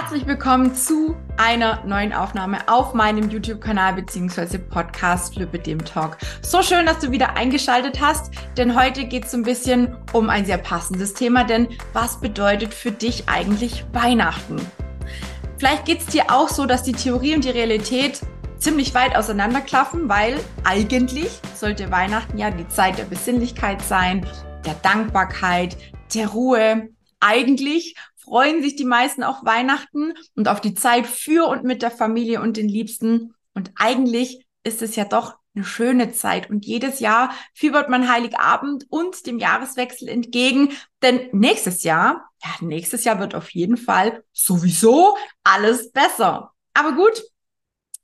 Herzlich willkommen zu einer neuen Aufnahme auf meinem YouTube-Kanal bzw. Podcast Flüppe dem Talk. So schön, dass du wieder eingeschaltet hast, denn heute geht es so ein bisschen um ein sehr passendes Thema, denn was bedeutet für dich eigentlich Weihnachten? Vielleicht geht es dir auch so, dass die Theorie und die Realität ziemlich weit auseinanderklaffen, weil eigentlich sollte Weihnachten ja die Zeit der Besinnlichkeit sein, der Dankbarkeit, der Ruhe, eigentlich freuen sich die meisten auf Weihnachten und auf die Zeit für und mit der Familie und den Liebsten. Und eigentlich ist es ja doch eine schöne Zeit. Und jedes Jahr fiebert man Heiligabend und dem Jahreswechsel entgegen. Denn nächstes Jahr, ja, nächstes Jahr wird auf jeden Fall sowieso alles besser. Aber gut,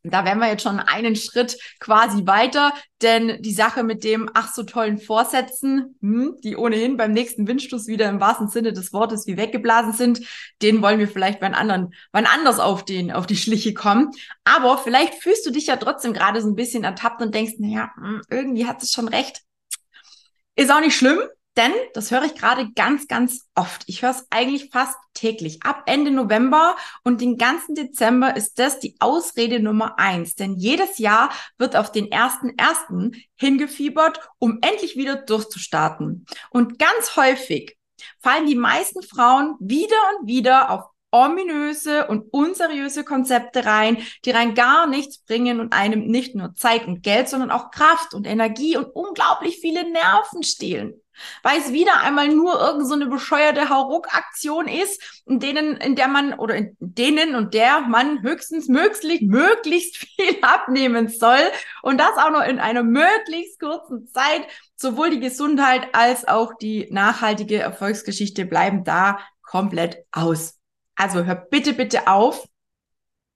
da wären wir jetzt schon einen Schritt quasi weiter, denn die Sache mit dem ach so tollen Vorsätzen, hm, die ohnehin beim nächsten Windstoß wieder im wahrsten Sinne des Wortes wie weggeblasen sind, den wollen wir vielleicht beim anderen, wann anders auf den, auf die Schliche kommen. Aber vielleicht fühlst du dich ja trotzdem gerade so ein bisschen ertappt und denkst, naja, hm, irgendwie hat es schon recht. Ist auch nicht schlimm. Denn, das höre ich gerade ganz, ganz oft. Ich höre es eigentlich fast täglich. Ab Ende November und den ganzen Dezember ist das die Ausrede Nummer eins. Denn jedes Jahr wird auf den ersten ersten hingefiebert, um endlich wieder durchzustarten. Und ganz häufig fallen die meisten Frauen wieder und wieder auf ominöse und unseriöse Konzepte rein, die rein gar nichts bringen und einem nicht nur Zeit und Geld, sondern auch Kraft und Energie und unglaublich viele Nerven stehlen weil es wieder einmal nur irgend so bescheuerte Hauruck-Aktion ist, in denen, in der man oder in denen und der man höchstens möglich, möglichst viel abnehmen soll und das auch noch in einer möglichst kurzen Zeit. Sowohl die Gesundheit als auch die nachhaltige Erfolgsgeschichte bleiben da komplett aus. Also hör bitte, bitte auf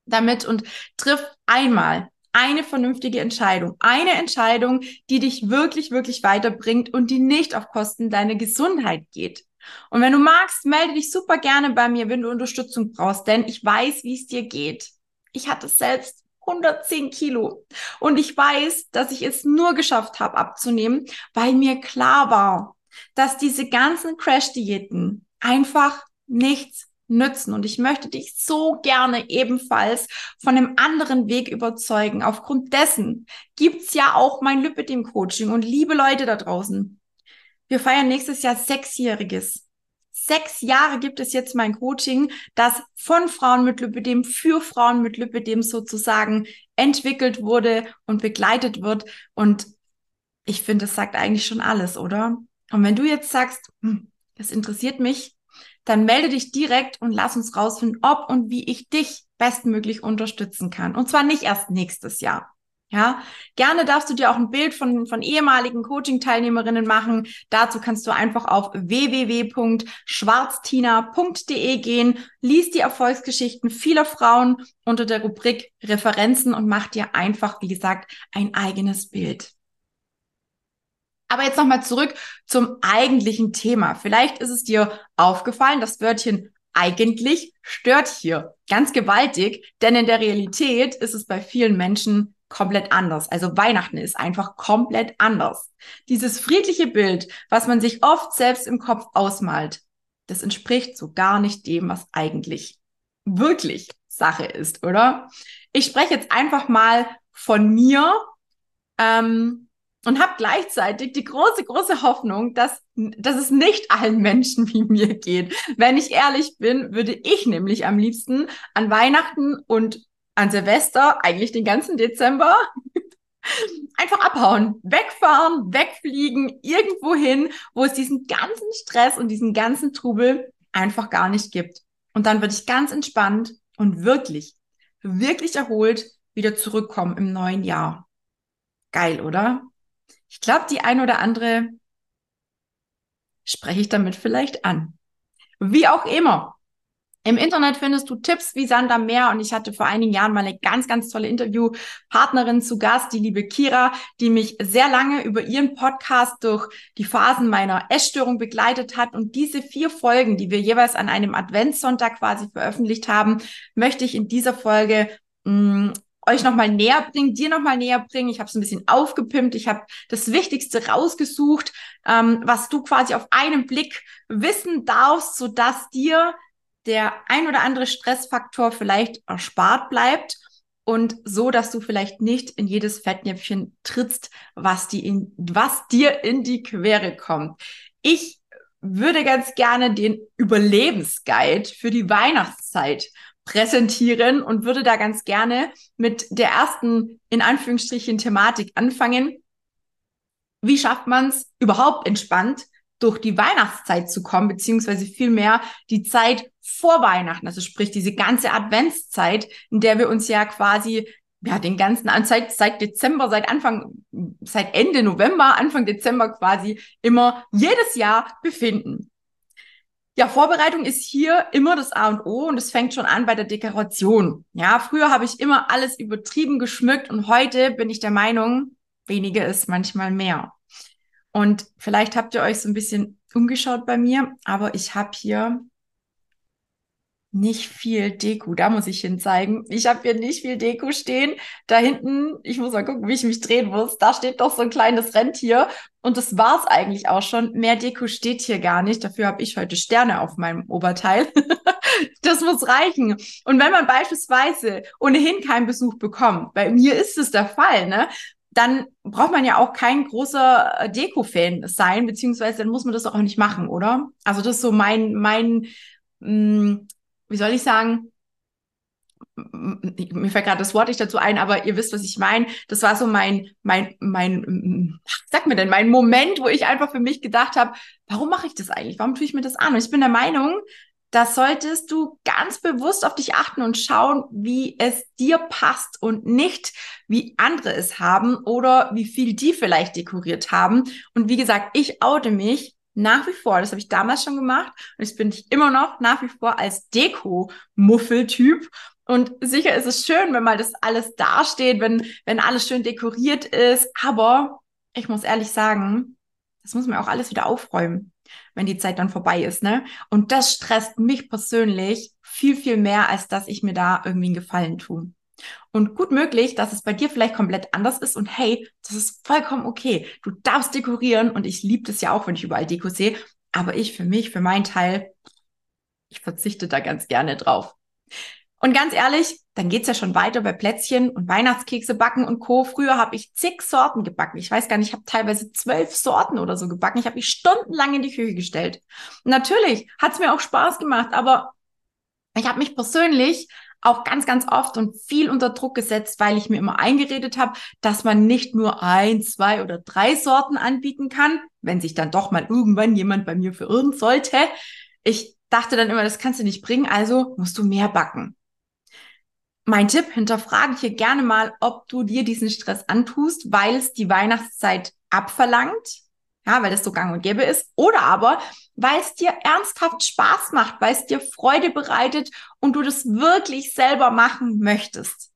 damit und triff einmal eine vernünftige Entscheidung. Eine Entscheidung, die dich wirklich, wirklich weiterbringt und die nicht auf Kosten deiner Gesundheit geht. Und wenn du magst, melde dich super gerne bei mir, wenn du Unterstützung brauchst, denn ich weiß, wie es dir geht. Ich hatte selbst 110 Kilo und ich weiß, dass ich es nur geschafft habe abzunehmen, weil mir klar war, dass diese ganzen Crash-Diäten einfach nichts nützen. Und ich möchte dich so gerne ebenfalls von einem anderen Weg überzeugen. Aufgrund dessen gibt's ja auch mein Lipidem-Coaching. Und liebe Leute da draußen, wir feiern nächstes Jahr sechsjähriges. Sechs Jahre gibt es jetzt mein Coaching, das von Frauen mit Lipidem für Frauen mit Lipidem sozusagen entwickelt wurde und begleitet wird. Und ich finde, das sagt eigentlich schon alles, oder? Und wenn du jetzt sagst, hm, das interessiert mich, dann melde dich direkt und lass uns rausfinden, ob und wie ich dich bestmöglich unterstützen kann. Und zwar nicht erst nächstes Jahr. Ja, gerne darfst du dir auch ein Bild von, von ehemaligen Coaching-Teilnehmerinnen machen. Dazu kannst du einfach auf www.schwarztina.de gehen, liest die Erfolgsgeschichten vieler Frauen unter der Rubrik Referenzen und mach dir einfach, wie gesagt, ein eigenes Bild. Aber jetzt nochmal zurück zum eigentlichen Thema. Vielleicht ist es dir aufgefallen, das Wörtchen eigentlich stört hier ganz gewaltig, denn in der Realität ist es bei vielen Menschen komplett anders. Also Weihnachten ist einfach komplett anders. Dieses friedliche Bild, was man sich oft selbst im Kopf ausmalt, das entspricht so gar nicht dem, was eigentlich wirklich Sache ist, oder? Ich spreche jetzt einfach mal von mir. Ähm, und habe gleichzeitig die große, große Hoffnung, dass, dass es nicht allen Menschen wie mir geht. Wenn ich ehrlich bin, würde ich nämlich am liebsten an Weihnachten und an Silvester, eigentlich den ganzen Dezember, einfach abhauen, wegfahren, wegfliegen, irgendwo hin, wo es diesen ganzen Stress und diesen ganzen Trubel einfach gar nicht gibt. Und dann würde ich ganz entspannt und wirklich, wirklich erholt wieder zurückkommen im neuen Jahr. Geil, oder? Ich glaube, die ein oder andere spreche ich damit vielleicht an. Wie auch immer. Im Internet findest du Tipps wie Sander mehr und ich hatte vor einigen Jahren mal eine ganz, ganz tolle Interviewpartnerin zu Gast, die liebe Kira, die mich sehr lange über ihren Podcast durch die Phasen meiner Essstörung begleitet hat und diese vier Folgen, die wir jeweils an einem Adventssonntag quasi veröffentlicht haben, möchte ich in dieser Folge mh, mm, euch nochmal näher bringen, dir nochmal näher bringen. Ich habe es ein bisschen aufgepimpt. Ich habe das Wichtigste rausgesucht, ähm, was du quasi auf einen Blick wissen darfst, sodass dir der ein oder andere Stressfaktor vielleicht erspart bleibt und so, dass du vielleicht nicht in jedes Fettnäpfchen trittst, was, die in, was dir in die Quere kommt. Ich würde ganz gerne den Überlebensguide für die Weihnachtszeit präsentieren und würde da ganz gerne mit der ersten, in Anführungsstrichen, Thematik anfangen. Wie schafft man es überhaupt entspannt durch die Weihnachtszeit zu kommen, beziehungsweise vielmehr die Zeit vor Weihnachten, also sprich diese ganze Adventszeit, in der wir uns ja quasi ja, den ganzen seit, seit Dezember, seit Anfang, seit Ende November, Anfang Dezember quasi immer jedes Jahr befinden. Ja, Vorbereitung ist hier immer das A und O und es fängt schon an bei der Dekoration. Ja, früher habe ich immer alles übertrieben geschmückt und heute bin ich der Meinung, weniger ist manchmal mehr. Und vielleicht habt ihr euch so ein bisschen umgeschaut bei mir, aber ich habe hier nicht viel Deko. Da muss ich hin zeigen. Ich habe hier nicht viel Deko stehen. Da hinten, ich muss mal gucken, wie ich mich drehen muss. Da steht doch so ein kleines Rentier. Und das war's eigentlich auch schon. Mehr Deko steht hier gar nicht. Dafür habe ich heute Sterne auf meinem Oberteil. das muss reichen. Und wenn man beispielsweise ohnehin keinen Besuch bekommt, bei mir ist es der Fall, ne? Dann braucht man ja auch kein großer äh, Deko-Fan sein, beziehungsweise dann muss man das auch nicht machen, oder? Also das ist so mein, mein, mh, mm, wie soll ich sagen, mir fällt gerade das Wort nicht dazu ein, aber ihr wisst, was ich meine. Das war so mein, mein, mein, sag mir denn, mein Moment, wo ich einfach für mich gedacht habe, warum mache ich das eigentlich? Warum tue ich mir das an? Und ich bin der Meinung, da solltest du ganz bewusst auf dich achten und schauen, wie es dir passt und nicht, wie andere es haben oder wie viel die vielleicht dekoriert haben. Und wie gesagt, ich oute mich nach wie vor, das habe ich damals schon gemacht und jetzt bin ich immer noch nach wie vor als Deko-Muffel-Typ. Und sicher ist es schön, wenn mal das alles dasteht, wenn, wenn alles schön dekoriert ist. Aber ich muss ehrlich sagen, das muss man auch alles wieder aufräumen, wenn die Zeit dann vorbei ist, ne? Und das stresst mich persönlich viel, viel mehr, als dass ich mir da irgendwie einen Gefallen tue. Und gut möglich, dass es bei dir vielleicht komplett anders ist und hey, das ist vollkommen okay. Du darfst dekorieren und ich liebe das ja auch, wenn ich überall Deko sehe. Aber ich für mich, für meinen Teil, ich verzichte da ganz gerne drauf. Und ganz ehrlich, dann geht's ja schon weiter bei Plätzchen und Weihnachtskekse backen und Co. Früher habe ich zig Sorten gebacken. Ich weiß gar nicht, ich habe teilweise zwölf Sorten oder so gebacken. Ich habe mich stundenlang in die Küche gestellt. Natürlich hat's mir auch Spaß gemacht, aber ich habe mich persönlich auch ganz, ganz oft und viel unter Druck gesetzt, weil ich mir immer eingeredet habe, dass man nicht nur ein, zwei oder drei Sorten anbieten kann, wenn sich dann doch mal irgendwann jemand bei mir verirren sollte. Ich dachte dann immer, das kannst du nicht bringen, also musst du mehr backen. Mein Tipp, hinterfrage hier gerne mal, ob du dir diesen Stress antust, weil es die Weihnachtszeit abverlangt ja, weil das so gang und gäbe ist, oder aber weil es dir ernsthaft Spaß macht, weil es dir Freude bereitet und du das wirklich selber machen möchtest.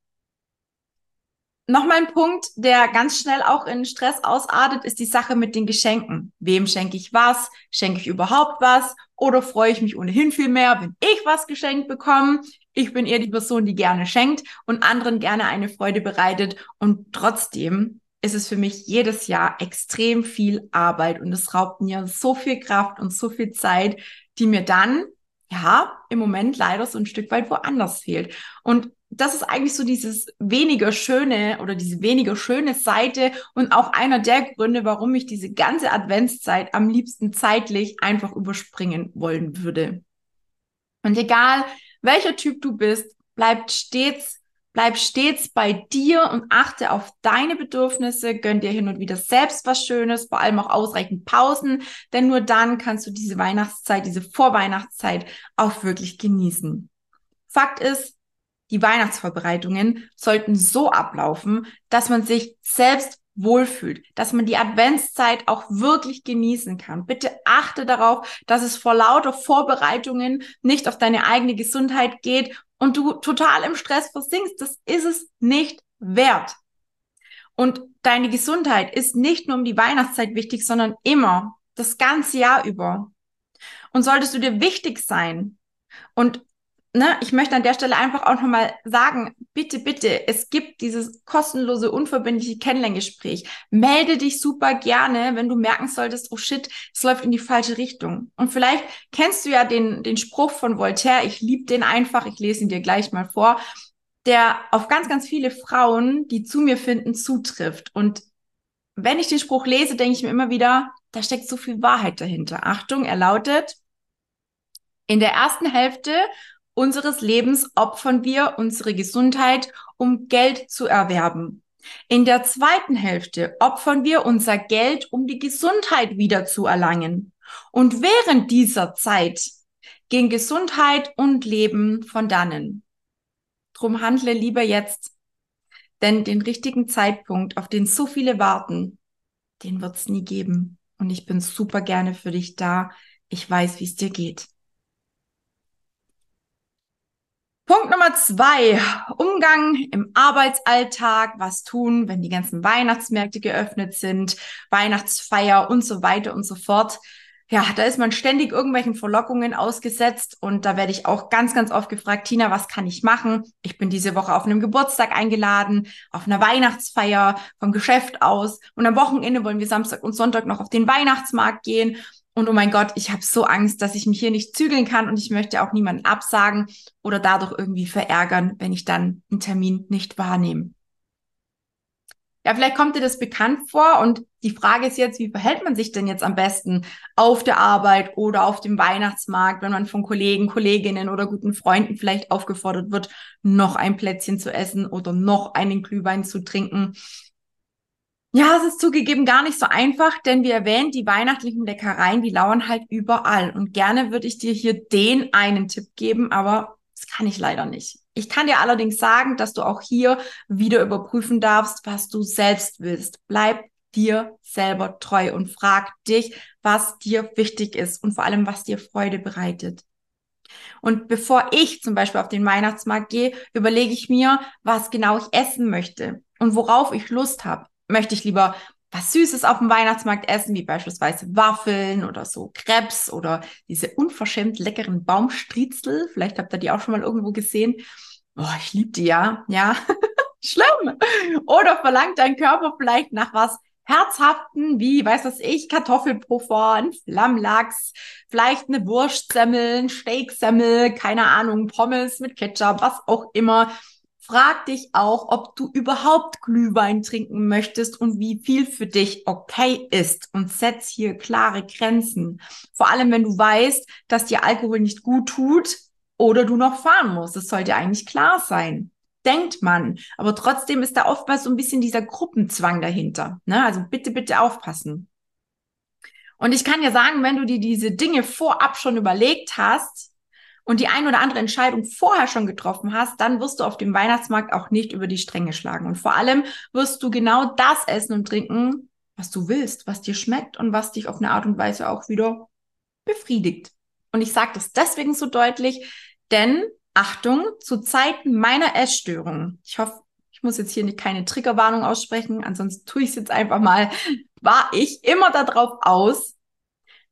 Nochmal ein Punkt, der ganz schnell auch in Stress ausartet, ist die Sache mit den Geschenken. Wem schenke ich was? Schenke ich überhaupt was? Oder freue ich mich ohnehin viel mehr, wenn ich was geschenkt bekomme? Ich bin eher die Person, die gerne schenkt und anderen gerne eine Freude bereitet und trotzdem ist es für mich jedes Jahr extrem viel Arbeit und es raubt mir so viel Kraft und so viel Zeit, die mir dann, ja, im Moment leider so ein Stück weit woanders fehlt. Und das ist eigentlich so dieses weniger schöne oder diese weniger schöne Seite und auch einer der Gründe, warum ich diese ganze Adventszeit am liebsten zeitlich einfach überspringen wollen würde. Und egal, welcher Typ du bist, bleibt stets Bleib stets bei dir und achte auf deine Bedürfnisse. Gönn dir hin und wieder selbst was Schönes, vor allem auch ausreichend Pausen, denn nur dann kannst du diese Weihnachtszeit, diese Vorweihnachtszeit auch wirklich genießen. Fakt ist, die Weihnachtsvorbereitungen sollten so ablaufen, dass man sich selbst wohlfühlt, dass man die Adventszeit auch wirklich genießen kann. Bitte achte darauf, dass es vor lauter Vorbereitungen nicht auf deine eigene Gesundheit geht und du total im Stress versinkst, das ist es nicht wert. Und deine Gesundheit ist nicht nur um die Weihnachtszeit wichtig, sondern immer, das ganze Jahr über. Und solltest du dir wichtig sein und ne, ich möchte an der Stelle einfach auch nochmal sagen, bitte, bitte, es gibt dieses kostenlose, unverbindliche Kennenlerngespräch. Melde dich super gerne, wenn du merken solltest, oh shit, es läuft in die falsche Richtung. Und vielleicht kennst du ja den, den Spruch von Voltaire, ich liebe den einfach, ich lese ihn dir gleich mal vor, der auf ganz, ganz viele Frauen, die zu mir finden, zutrifft. Und wenn ich den Spruch lese, denke ich mir immer wieder, da steckt so viel Wahrheit dahinter. Achtung, er lautet, in der ersten Hälfte unseres Lebens opfern wir unsere Gesundheit, um Geld zu erwerben. In der zweiten Hälfte opfern wir unser Geld, um die Gesundheit wieder zu erlangen. Und während dieser Zeit gehen Gesundheit und Leben von dannen. Drum handle lieber jetzt, denn den richtigen Zeitpunkt, auf den so viele warten, den wird's nie geben. Und ich bin super gerne für dich da. Ich weiß, wie es dir geht. Punkt Nummer zwei, Umgang im Arbeitsalltag, was tun, wenn die ganzen Weihnachtsmärkte geöffnet sind, Weihnachtsfeier und so weiter und so fort. Ja, da ist man ständig irgendwelchen Verlockungen ausgesetzt und da werde ich auch ganz, ganz oft gefragt, Tina, was kann ich machen? Ich bin diese Woche auf einem Geburtstag eingeladen, auf einer Weihnachtsfeier vom Geschäft aus und am Wochenende wollen wir Samstag und Sonntag noch auf den Weihnachtsmarkt gehen und oh mein Gott, ich habe so Angst, dass ich mich hier nicht zügeln kann und ich möchte auch niemanden absagen oder dadurch irgendwie verärgern, wenn ich dann einen Termin nicht wahrnehme. Ja, vielleicht kommt dir das bekannt vor und die Frage ist jetzt, wie verhält man sich denn jetzt am besten auf der Arbeit oder auf dem Weihnachtsmarkt, wenn man von Kollegen, Kolleginnen oder guten Freunden vielleicht aufgefordert wird, noch ein Plätzchen zu essen oder noch einen Glühwein zu trinken. Ja, es ist zugegeben gar nicht so einfach, denn wie erwähnt, die weihnachtlichen Leckereien, die lauern halt überall. Und gerne würde ich dir hier den einen Tipp geben, aber das kann ich leider nicht. Ich kann dir allerdings sagen, dass du auch hier wieder überprüfen darfst, was du selbst willst. Bleib dir selber treu und frag dich, was dir wichtig ist und vor allem, was dir Freude bereitet. Und bevor ich zum Beispiel auf den Weihnachtsmarkt gehe, überlege ich mir, was genau ich essen möchte und worauf ich Lust habe möchte ich lieber was Süßes auf dem Weihnachtsmarkt essen, wie beispielsweise Waffeln oder so Krebs oder diese unverschämt leckeren Baumstriezel. Vielleicht habt ihr die auch schon mal irgendwo gesehen. Oh, ich liebe die ja. Ja, schlimm. Oder verlangt dein Körper vielleicht nach was Herzhaften, wie, weiß was ich, Kartoffelpuffer, ein Flammlachs, vielleicht eine Wurstsemmel, ein Steaksemmel, keine Ahnung, Pommes mit Ketchup, was auch immer. Frag dich auch, ob du überhaupt Glühwein trinken möchtest und wie viel für dich okay ist und setz hier klare Grenzen. Vor allem, wenn du weißt, dass dir Alkohol nicht gut tut oder du noch fahren musst. Das sollte eigentlich klar sein. Denkt man. Aber trotzdem ist da oftmals so ein bisschen dieser Gruppenzwang dahinter. Ne? Also bitte, bitte aufpassen. Und ich kann ja sagen, wenn du dir diese Dinge vorab schon überlegt hast, und die ein oder andere Entscheidung vorher schon getroffen hast, dann wirst du auf dem Weihnachtsmarkt auch nicht über die Stränge schlagen. Und vor allem wirst du genau das essen und trinken, was du willst, was dir schmeckt und was dich auf eine Art und Weise auch wieder befriedigt. Und ich sage das deswegen so deutlich, denn Achtung, zu Zeiten meiner Essstörung, ich hoffe, ich muss jetzt hier nicht keine Triggerwarnung aussprechen, ansonsten tue ich es jetzt einfach mal, war ich immer darauf aus,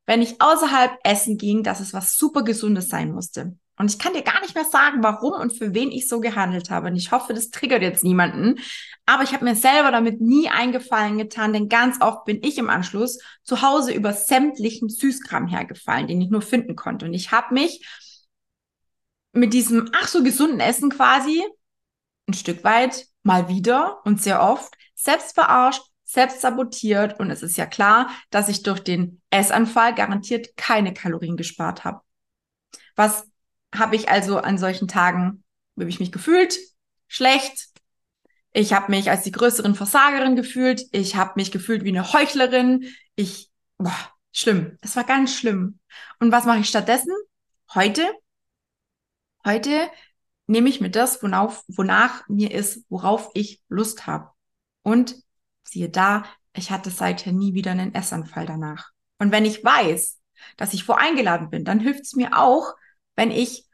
wenn ich außerhalb essen ging, dass es was super Gesundes sein musste. Und ich kann dir gar nicht mehr sagen, warum und für wen ich so gehandelt habe. Und ich hoffe, das triggert jetzt niemanden. Aber ich habe mir selber damit nie eingefallen getan, denn ganz oft bin ich im Anschluss zu Hause über sämtlichen Süßkram hergefallen, den ich nur finden konnte. Und ich habe mich mit diesem ach so gesunden Essen quasi ein Stück weit mal wieder und sehr oft selbst verarscht, selbst sabotiert und es ist ja klar, dass ich durch den Essanfall garantiert keine Kalorien gespart habe. Was habe ich also an solchen Tagen, wie habe ich mich gefühlt? Schlecht. Ich habe mich als die größeren Versagerin gefühlt. Ich habe mich gefühlt wie eine Heuchlerin. Ich, boah, schlimm. Es war ganz schlimm. Und was mache ich stattdessen? Heute? Heute nehme ich mir das, wonach, wonach mir ist, worauf ich Lust habe. Und siehe da, ich hatte seither nie wieder einen Essanfall danach. Und wenn ich weiß, dass ich voreingeladen bin, dann hilft es mir auch, wenn ich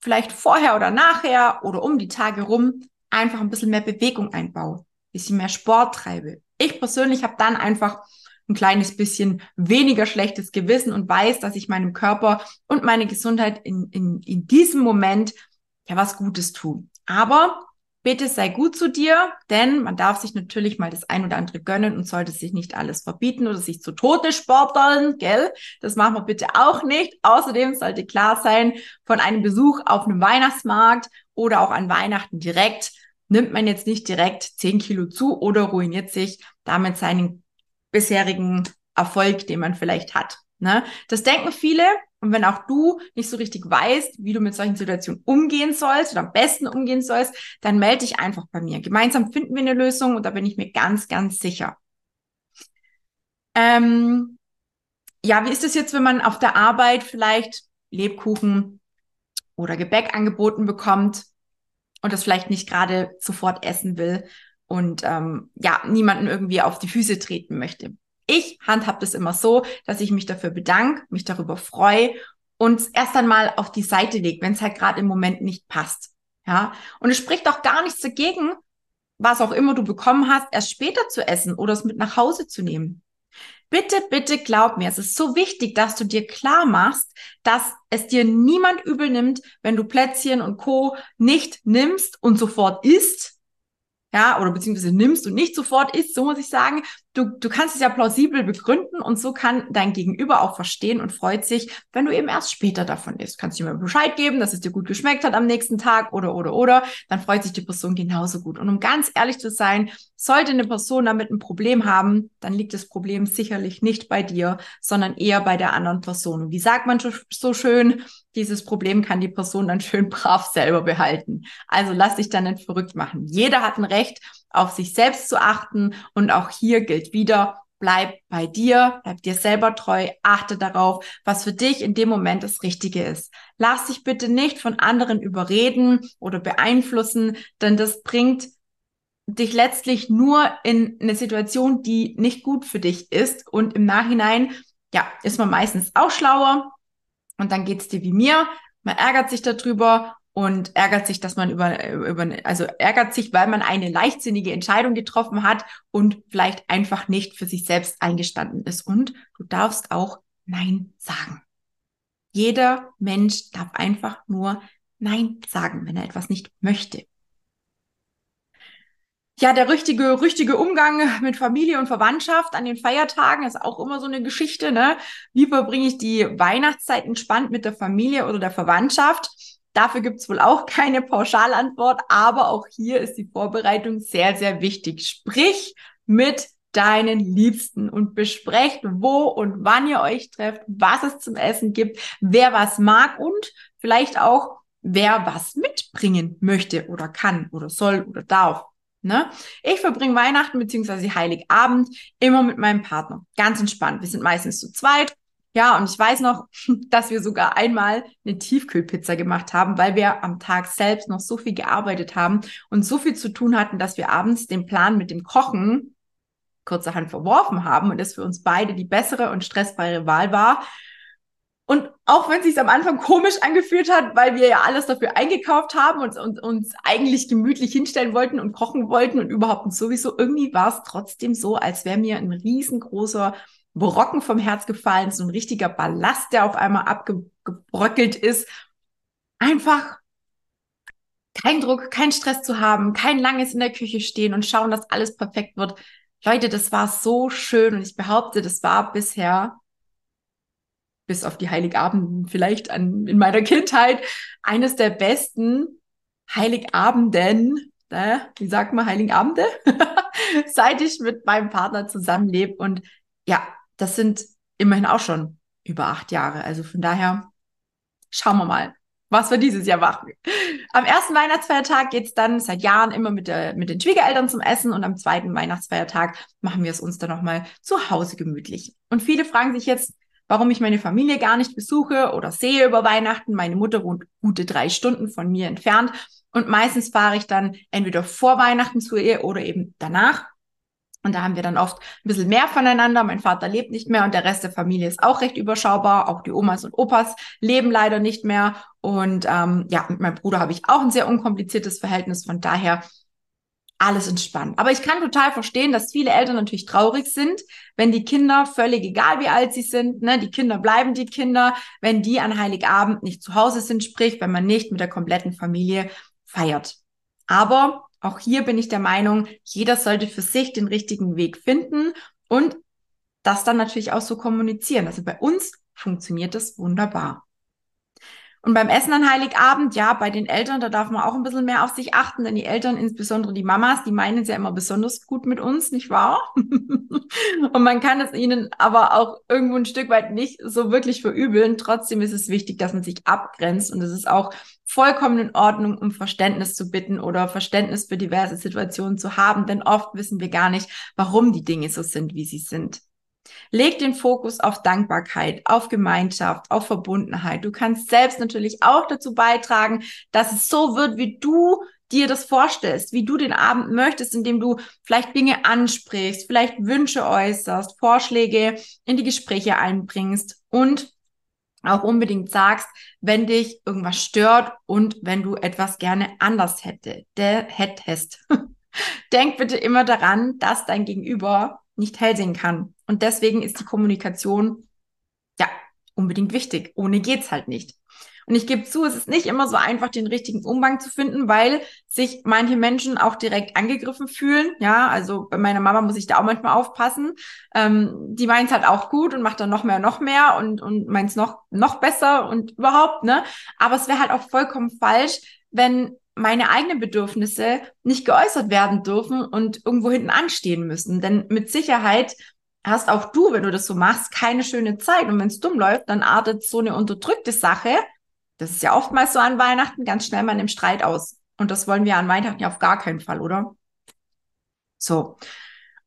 vielleicht vorher oder nachher oder um die Tage rum einfach ein bisschen mehr Bewegung einbaue, ein bisschen mehr Sport treibe. Ich persönlich habe dann einfach ein kleines bisschen weniger schlechtes Gewissen und weiß, dass ich meinem Körper und meine Gesundheit in, in, in diesem Moment ja was Gutes tun. Aber bitte sei gut zu dir, denn man darf sich natürlich mal das ein oder andere gönnen und sollte sich nicht alles verbieten oder sich zu Tode sporteln, gell? Das machen wir bitte auch nicht. Außerdem sollte klar sein, von einem Besuch auf einem Weihnachtsmarkt oder auch an Weihnachten direkt nimmt man jetzt nicht direkt 10 Kilo zu oder ruiniert sich damit seinen bisherigen Erfolg, den man vielleicht hat. Ne? Das denken viele. Und wenn auch du nicht so richtig weißt, wie du mit solchen Situationen umgehen sollst oder am besten umgehen sollst, dann melde dich einfach bei mir. Gemeinsam finden wir eine Lösung und da bin ich mir ganz, ganz sicher. Ähm, ja, wie ist es jetzt, wenn man auf der Arbeit vielleicht Lebkuchen oder Gebäck angeboten bekommt und das vielleicht nicht gerade sofort essen will und ähm, ja, niemanden irgendwie auf die Füße treten möchte? Ich handhab das immer so, dass ich mich dafür bedanke, mich darüber freue und erst einmal auf die Seite lege, wenn es halt gerade im Moment nicht passt. Ja, und es spricht auch gar nichts dagegen, was auch immer du bekommen hast, erst später zu essen oder es mit nach Hause zu nehmen. Bitte, bitte glaub mir, es ist so wichtig, dass du dir klar machst, dass es dir niemand übel nimmt, wenn du Plätzchen und Co. nicht nimmst und sofort isst, ja, oder beziehungsweise nimmst und nicht sofort isst, so muss ich sagen. Du, du kannst es ja plausibel begründen und so kann dein Gegenüber auch verstehen und freut sich, wenn du eben erst später davon isst. Kannst du ihm Bescheid geben, dass es dir gut geschmeckt hat am nächsten Tag oder, oder, oder, dann freut sich die Person genauso gut. Und um ganz ehrlich zu sein, sollte eine Person damit ein Problem haben, dann liegt das Problem sicherlich nicht bei dir, sondern eher bei der anderen Person. Und wie sagt man so schön, dieses Problem kann die Person dann schön brav selber behalten. Also lass dich dann nicht verrückt machen. Jeder hat ein Recht, auf sich selbst zu achten. Und auch hier gilt wieder, bleib bei dir, bleib dir selber treu, achte darauf, was für dich in dem Moment das Richtige ist. Lass dich bitte nicht von anderen überreden oder beeinflussen, denn das bringt dich letztlich nur in eine Situation, die nicht gut für dich ist. Und im Nachhinein, ja, ist man meistens auch schlauer und dann geht's dir wie mir. Man ärgert sich darüber und ärgert sich, dass man über, über, also ärgert sich, weil man eine leichtsinnige Entscheidung getroffen hat und vielleicht einfach nicht für sich selbst eingestanden ist. Und du darfst auch Nein sagen. Jeder Mensch darf einfach nur Nein sagen, wenn er etwas nicht möchte ja, der richtige, richtige Umgang mit Familie und Verwandtschaft an den Feiertagen ist auch immer so eine Geschichte, ne? Wie verbringe ich die Weihnachtszeit entspannt mit der Familie oder der Verwandtschaft? Dafür gibt's wohl auch keine Pauschalantwort, aber auch hier ist die Vorbereitung sehr, sehr wichtig. Sprich mit deinen Liebsten und besprecht, wo und wann ihr euch trefft, was es zum Essen gibt, wer was mag und vielleicht auch, wer was mitbringen möchte oder kann oder soll oder darf. Ne? Ich verbringe Weihnachten bzw. Heiligabend immer mit meinem Partner. Ganz entspannt. Wir sind meistens zu zweit. Ja, und ich weiß noch, dass wir sogar einmal eine Tiefkühlpizza gemacht haben, weil wir am Tag selbst noch so viel gearbeitet haben und so viel zu tun hatten, dass wir abends den Plan mit dem Kochen kurzerhand verworfen haben und es für uns beide die bessere und stressfreie Wahl war. Und auch wenn es sich am Anfang komisch angefühlt hat, weil wir ja alles dafür eingekauft haben und, und uns eigentlich gemütlich hinstellen wollten und kochen wollten und überhaupt sowieso, irgendwie war es trotzdem so, als wäre mir ein riesengroßer Brocken vom Herz gefallen, so ein richtiger Ballast, der auf einmal abgebröckelt ist. Einfach kein Druck, kein Stress zu haben, kein langes in der Küche stehen und schauen, dass alles perfekt wird. Leute, das war so schön und ich behaupte, das war bisher bis auf die Heiligabend vielleicht an, in meiner Kindheit, eines der besten Heiligabenden, äh, wie sagt man, Heiligabende, seit ich mit meinem Partner zusammenlebe. Und ja, das sind immerhin auch schon über acht Jahre. Also von daher schauen wir mal, was wir dieses Jahr machen. Am ersten Weihnachtsfeiertag geht's dann seit Jahren immer mit, der, mit den Schwiegereltern zum Essen und am zweiten Weihnachtsfeiertag machen wir es uns dann nochmal zu Hause gemütlich. Und viele fragen sich jetzt, warum ich meine Familie gar nicht besuche oder sehe über Weihnachten. Meine Mutter wohnt gute drei Stunden von mir entfernt und meistens fahre ich dann entweder vor Weihnachten zu ihr oder eben danach. Und da haben wir dann oft ein bisschen mehr voneinander. Mein Vater lebt nicht mehr und der Rest der Familie ist auch recht überschaubar. Auch die Omas und Opas leben leider nicht mehr. Und ähm, ja, mit meinem Bruder habe ich auch ein sehr unkompliziertes Verhältnis. Von daher alles entspannt. Aber ich kann total verstehen, dass viele Eltern natürlich traurig sind, wenn die Kinder, völlig egal wie alt sie sind, ne, die Kinder bleiben die Kinder, wenn die an Heiligabend nicht zu Hause sind, sprich, wenn man nicht mit der kompletten Familie feiert. Aber auch hier bin ich der Meinung, jeder sollte für sich den richtigen Weg finden und das dann natürlich auch so kommunizieren. Also bei uns funktioniert das wunderbar. Und beim Essen an Heiligabend, ja, bei den Eltern, da darf man auch ein bisschen mehr auf sich achten, denn die Eltern, insbesondere die Mamas, die meinen es ja immer besonders gut mit uns, nicht wahr? und man kann es ihnen aber auch irgendwo ein Stück weit nicht so wirklich verübeln. Trotzdem ist es wichtig, dass man sich abgrenzt und es ist auch vollkommen in Ordnung, um Verständnis zu bitten oder Verständnis für diverse Situationen zu haben, denn oft wissen wir gar nicht, warum die Dinge so sind, wie sie sind. Leg den Fokus auf Dankbarkeit, auf Gemeinschaft, auf Verbundenheit. Du kannst selbst natürlich auch dazu beitragen, dass es so wird, wie du dir das vorstellst, wie du den Abend möchtest, indem du vielleicht Dinge ansprichst, vielleicht Wünsche äußerst, Vorschläge in die Gespräche einbringst und auch unbedingt sagst, wenn dich irgendwas stört und wenn du etwas gerne anders hätte, der hättest. Denk bitte immer daran, dass dein Gegenüber nicht hell sehen kann. Und deswegen ist die Kommunikation ja unbedingt wichtig. Ohne geht's halt nicht. Und ich gebe zu, es ist nicht immer so einfach, den richtigen Umgang zu finden, weil sich manche Menschen auch direkt angegriffen fühlen. Ja, also bei meiner Mama muss ich da auch manchmal aufpassen. Ähm, die meint halt auch gut und macht dann noch mehr, noch mehr und, und meint es noch, noch besser und überhaupt, ne? Aber es wäre halt auch vollkommen falsch, wenn meine eigenen Bedürfnisse nicht geäußert werden dürfen und irgendwo hinten anstehen müssen. Denn mit Sicherheit hast auch du, wenn du das so machst, keine schöne Zeit. Und wenn es dumm läuft, dann artet so eine unterdrückte Sache, das ist ja oftmals so an Weihnachten, ganz schnell mal im Streit aus. Und das wollen wir an Weihnachten ja auf gar keinen Fall, oder? So.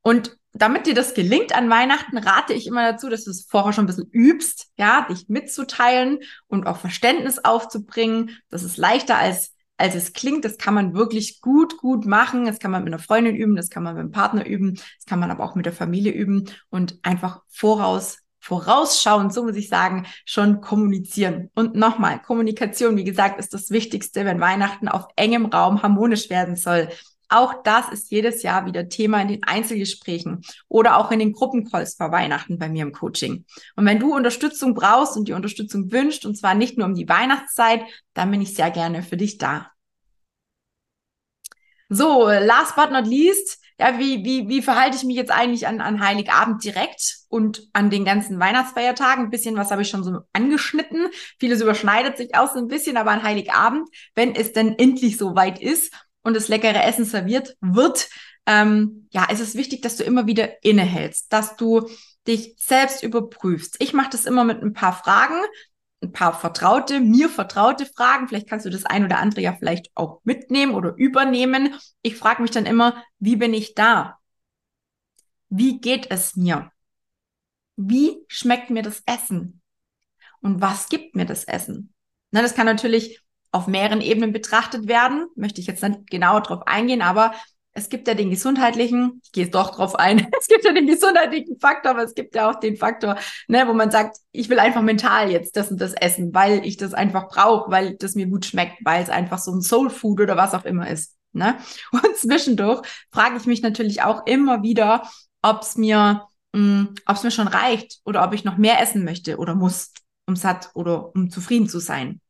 Und damit dir das gelingt an Weihnachten, rate ich immer dazu, dass du es vorher schon ein bisschen übst, ja, dich mitzuteilen und auch Verständnis aufzubringen. Das ist leichter als als es klingt. Das kann man wirklich gut, gut machen. Das kann man mit einer Freundin üben, das kann man mit einem Partner üben, das kann man aber auch mit der Familie üben und einfach voraus vorausschauend, so muss ich sagen, schon kommunizieren. Und nochmal, Kommunikation, wie gesagt, ist das Wichtigste, wenn Weihnachten auf engem Raum harmonisch werden soll. Auch das ist jedes Jahr wieder Thema in den Einzelgesprächen oder auch in den Gruppencalls vor Weihnachten bei mir im Coaching. Und wenn du Unterstützung brauchst und die Unterstützung wünscht, und zwar nicht nur um die Weihnachtszeit, dann bin ich sehr gerne für dich da. So, last but not least, ja, wie, wie, wie verhalte ich mich jetzt eigentlich an, an Heiligabend direkt und an den ganzen Weihnachtsfeiertagen? Ein bisschen was habe ich schon so angeschnitten. Vieles überschneidet sich auch so ein bisschen, aber an Heiligabend, wenn es denn endlich so weit ist und das leckere Essen serviert wird, ähm, ja, es ist wichtig, dass du immer wieder innehältst, dass du dich selbst überprüfst. Ich mache das immer mit ein paar Fragen, ein paar vertraute, mir vertraute Fragen. Vielleicht kannst du das ein oder andere ja vielleicht auch mitnehmen oder übernehmen. Ich frage mich dann immer, wie bin ich da? Wie geht es mir? Wie schmeckt mir das Essen? Und was gibt mir das Essen? Na, das kann natürlich auf mehreren Ebenen betrachtet werden. Möchte ich jetzt nicht genauer drauf eingehen, aber es gibt ja den gesundheitlichen, ich gehe doch drauf ein, es gibt ja den gesundheitlichen Faktor, aber es gibt ja auch den Faktor, ne, wo man sagt, ich will einfach mental jetzt das und das essen, weil ich das einfach brauche, weil das mir gut schmeckt, weil es einfach so ein Soul Food oder was auch immer ist. Ne? Und zwischendurch frage ich mich natürlich auch immer wieder, ob es mir, mm, ob es mir schon reicht oder ob ich noch mehr essen möchte oder muss, um satt oder um zufrieden zu sein.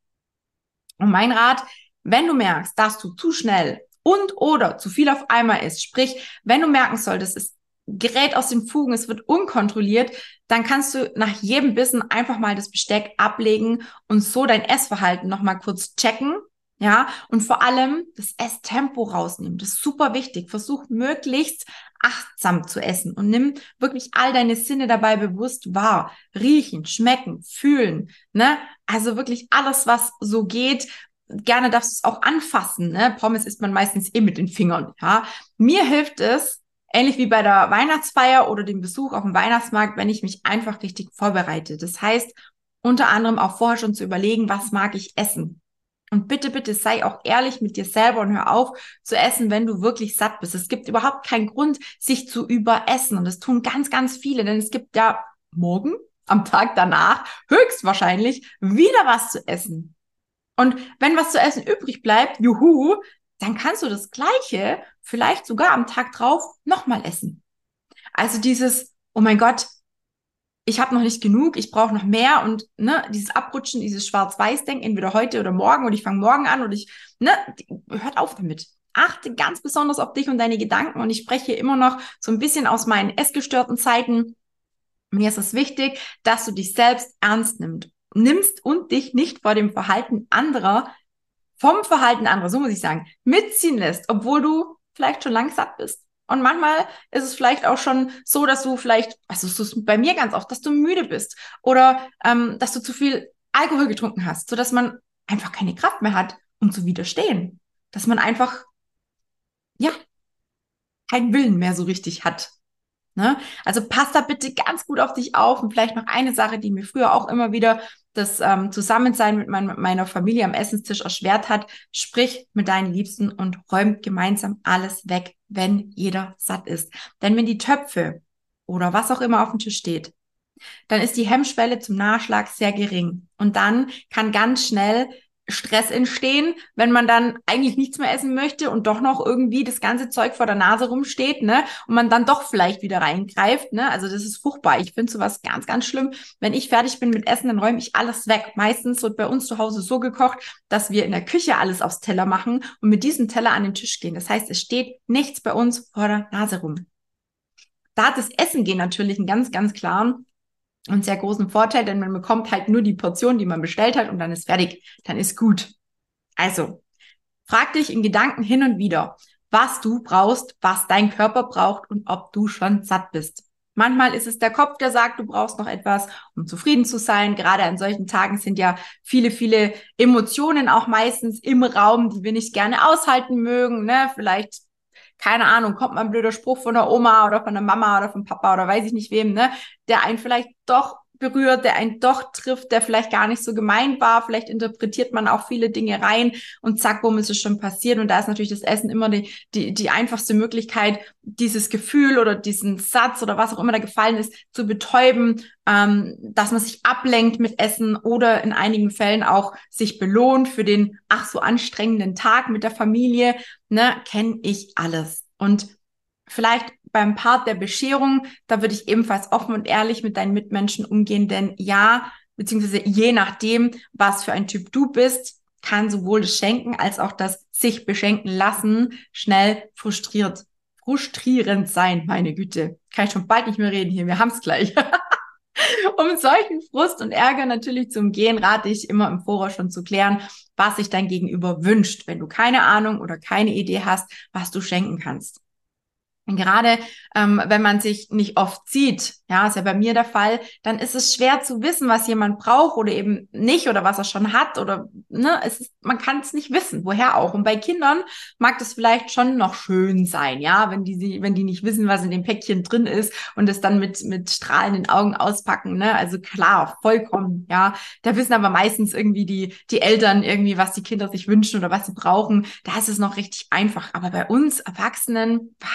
Und mein Rat, wenn du merkst, dass du zu schnell und oder zu viel auf einmal isst, sprich, wenn du merken solltest, es gerät aus den Fugen, es wird unkontrolliert, dann kannst du nach jedem Bissen einfach mal das Besteck ablegen und so dein Essverhalten nochmal kurz checken. Ja, und vor allem das Esstempo rausnehmen. Das ist super wichtig. Versuch möglichst achtsam zu essen und nimm wirklich all deine Sinne dabei bewusst wahr. Riechen, schmecken, fühlen, ne? Also wirklich alles, was so geht. Gerne darfst du es auch anfassen, ne? Pommes isst man meistens eh mit den Fingern, ja? Mir hilft es, ähnlich wie bei der Weihnachtsfeier oder dem Besuch auf dem Weihnachtsmarkt, wenn ich mich einfach richtig vorbereite. Das heißt, unter anderem auch vorher schon zu überlegen, was mag ich essen? Und bitte, bitte sei auch ehrlich mit dir selber und hör auf zu essen, wenn du wirklich satt bist. Es gibt überhaupt keinen Grund, sich zu überessen. Und das tun ganz, ganz viele, denn es gibt ja morgen, am Tag danach, höchstwahrscheinlich wieder was zu essen. Und wenn was zu essen übrig bleibt, juhu, dann kannst du das Gleiche vielleicht sogar am Tag drauf nochmal essen. Also dieses, oh mein Gott, ich habe noch nicht genug, ich brauche noch mehr und ne, dieses Abrutschen, dieses Schwarz-Weiß-Denken, entweder heute oder morgen oder ich fange morgen an oder ich, ne, hört auf damit. Achte ganz besonders auf dich und deine Gedanken und ich spreche immer noch so ein bisschen aus meinen essgestörten Zeiten. Mir ist es wichtig, dass du dich selbst ernst nimmst, nimmst und dich nicht vor dem Verhalten anderer, vom Verhalten anderer, so muss ich sagen, mitziehen lässt, obwohl du vielleicht schon lang satt bist. Und manchmal ist es vielleicht auch schon so, dass du vielleicht, also es ist bei mir ganz oft, dass du müde bist oder ähm, dass du zu viel Alkohol getrunken hast, so dass man einfach keine Kraft mehr hat, um zu widerstehen. Dass man einfach, ja, keinen Willen mehr so richtig hat. Ne? Also pass da bitte ganz gut auf dich auf. Und vielleicht noch eine Sache, die mir früher auch immer wieder das ähm, Zusammensein mit, mein, meiner Familie am Essenstisch erschwert hat. Sprich mit deinen Liebsten und räumt gemeinsam alles weg, wenn jeder satt ist. Denn wenn die Töpfe oder was auch immer auf dem Tisch steht, dann ist die Hemmschwelle zum Nachschlag sehr gering. Und dann kann ganz schnell Stress entstehen, wenn man dann eigentlich nichts mehr essen möchte und doch noch irgendwie das ganze Zeug vor der Nase rumsteht, ne? Und man dann doch vielleicht wieder reingreift, ne? Also das ist furchtbar. Ich finde sowas ganz, ganz schlimm. Wenn ich fertig bin mit Essen, dann räume ich alles weg. Meistens wird bei uns zu Hause so gekocht, dass wir in der Küche alles aufs Teller machen und mit diesem Teller an den Tisch gehen. Das heißt, es steht nichts bei uns vor der Nase rum. Da hat das Essen gehen natürlich einen ganz, ganz klaren und sehr großen Vorteil, denn man bekommt halt nur die Portion, die man bestellt hat und dann ist fertig. Dann ist gut. Also, frag dich in Gedanken hin und wieder, was du brauchst, was dein Körper braucht und ob du schon satt bist. Manchmal ist es der Kopf, der sagt, du brauchst noch etwas, um zufrieden zu sein. Gerade an solchen Tagen sind ja viele, viele Emotionen auch meistens im Raum, die wir nicht gerne aushalten mögen. Ne? Vielleicht keine Ahnung, kommt mal ein blöder Spruch von der Oma oder von der Mama oder vom Papa oder weiß ich nicht wem, ne, der einen vielleicht doch berührt, der einen doch trifft, der vielleicht gar nicht so gemeint war. Vielleicht interpretiert man auch viele Dinge rein und zack, bumm, ist es schon passiert. Und da ist natürlich das Essen immer die, die, die einfachste Möglichkeit, dieses Gefühl oder diesen Satz oder was auch immer da gefallen ist, zu betäuben, ähm, dass man sich ablenkt mit Essen oder in einigen Fällen auch sich belohnt für den ach so anstrengenden Tag mit der Familie. Ne, kenne ich alles. Und vielleicht beim Part der Bescherung, da würde ich ebenfalls offen und ehrlich mit deinen Mitmenschen umgehen, denn ja, beziehungsweise je nachdem, was für ein Typ du bist, kann sowohl das Schenken als auch das sich beschenken lassen schnell frustriert, frustrierend sein, meine Güte. Kann ich schon bald nicht mehr reden hier, wir haben es gleich. um solchen Frust und Ärger natürlich zu umgehen, rate ich immer im Voraus schon zu klären, was sich dein Gegenüber wünscht, wenn du keine Ahnung oder keine Idee hast, was du schenken kannst. Gerade ähm, wenn man sich nicht oft sieht, ja, ist ja bei mir der Fall, dann ist es schwer zu wissen, was jemand braucht oder eben nicht oder was er schon hat oder ne, es ist, man kann es nicht wissen, woher auch. Und bei Kindern mag das vielleicht schon noch schön sein, ja, wenn die wenn die nicht wissen, was in dem Päckchen drin ist und es dann mit mit strahlenden Augen auspacken, ne, also klar, vollkommen, ja. Da wissen aber meistens irgendwie die die Eltern irgendwie, was die Kinder sich wünschen oder was sie brauchen. Da ist es noch richtig einfach. Aber bei uns Erwachsenen, bah,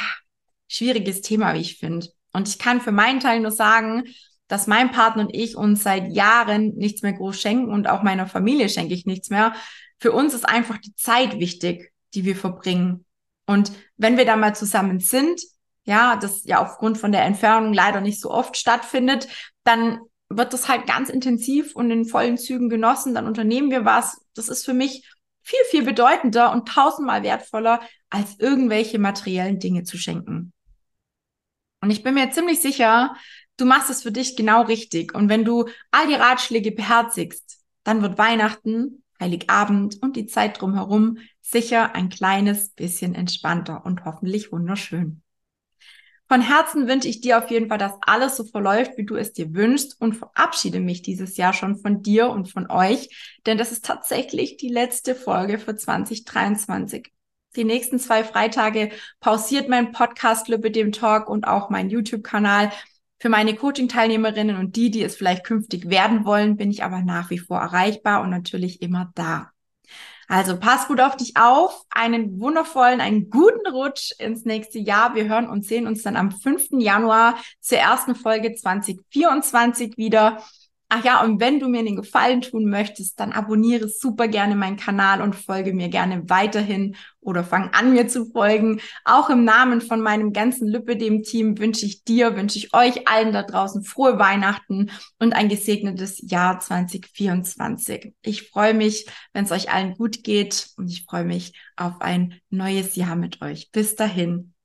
schwieriges Thema, wie ich finde. Und ich kann für meinen Teil nur sagen, dass mein Partner und ich uns seit Jahren nichts mehr groß schenken und auch meiner Familie schenke ich nichts mehr. Für uns ist einfach die Zeit wichtig, die wir verbringen. Und wenn wir da mal zusammen sind, ja, das ja aufgrund von der Entfernung leider nicht so oft stattfindet, dann wird das halt ganz intensiv und in vollen Zügen genossen. Dann unternehmen wir was. Das ist für mich viel, viel bedeutender und tausendmal wertvoller, als irgendwelche materiellen Dinge zu schenken. Und ich bin mir ziemlich sicher, du machst es für dich genau richtig. Und wenn du all die Ratschläge beherzigst, dann wird Weihnachten, Heiligabend und die Zeit drumherum sicher ein kleines bisschen entspannter und hoffentlich wunderschön. Von Herzen wünsche ich dir auf jeden Fall, dass alles so verläuft, wie du es dir wünschst und verabschiede mich dieses Jahr schon von dir und von euch, denn das ist tatsächlich die letzte Folge für 2023 die nächsten zwei Freitage pausiert mein Podcast Lübbe dem Talk und auch mein YouTube-Kanal. Für meine Coaching-Teilnehmerinnen und die, die es vielleicht künftig werden wollen, bin ich aber nach wie vor erreichbar und natürlich immer da. Also pass gut auf dich auf, einen wundervollen, einen guten Rutsch ins nächste Jahr. Wir hören und sehen uns dann am 5. Januar zur ersten Folge 2024 wieder. Ach ja, und wenn du mir den Gefallen tun möchtest, dann abonniere super gerne meinen Kanal und folge mir gerne weiterhin oder fang an, mir zu folgen. Auch im Namen von meinem ganzen Lüppedem-Team wünsche ich dir, wünsche ich euch allen da draußen frohe Weihnachten und ein gesegnetes Jahr 2024. Ich freue mich, wenn es euch allen gut geht und ich freue mich auf ein neues Jahr mit euch. Bis dahin.